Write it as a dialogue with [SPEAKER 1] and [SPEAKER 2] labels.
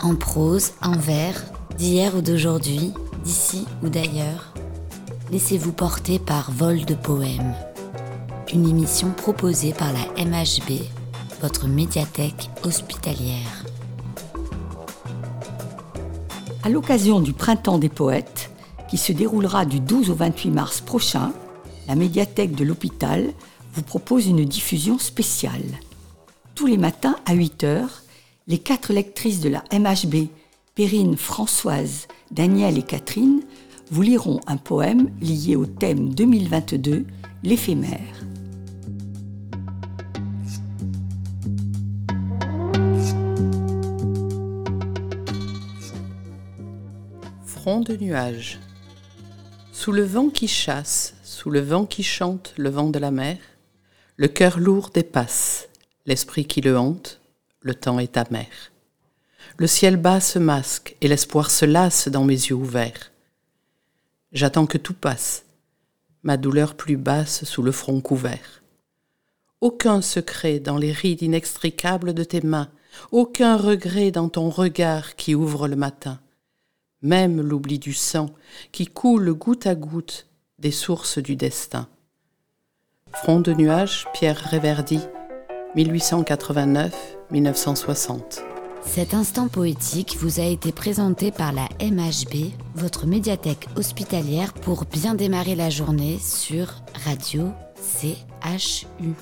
[SPEAKER 1] En prose, en vers, d'hier ou d'aujourd'hui, d'ici ou d'ailleurs, laissez-vous porter par Vol de Poèmes, une émission proposée par la MHB, votre médiathèque hospitalière.
[SPEAKER 2] À l'occasion du Printemps des Poètes, qui se déroulera du 12 au 28 mars prochain, la médiathèque de l'hôpital vous propose une diffusion spéciale. Tous les matins à 8 h, les quatre lectrices de la MHB, Perrine, Françoise, Danielle et Catherine, vous liront un poème lié au thème 2022, l'éphémère.
[SPEAKER 3] Front de nuages. Sous le vent qui chasse, sous le vent qui chante le vent de la mer, le cœur lourd dépasse, l'esprit qui le hante, le temps est amer. Le ciel bas se masque et l'espoir se lasse dans mes yeux ouverts. J'attends que tout passe, ma douleur plus basse sous le front couvert. Aucun secret dans les rides inextricables de tes mains, aucun regret dans ton regard qui ouvre le matin, même l'oubli du sang qui coule goutte à goutte des sources du destin. Front de nuages, Pierre Réverdy, 1889-1960.
[SPEAKER 1] Cet instant poétique vous a été présenté par la MHB, votre médiathèque hospitalière, pour bien démarrer la journée sur Radio CHU.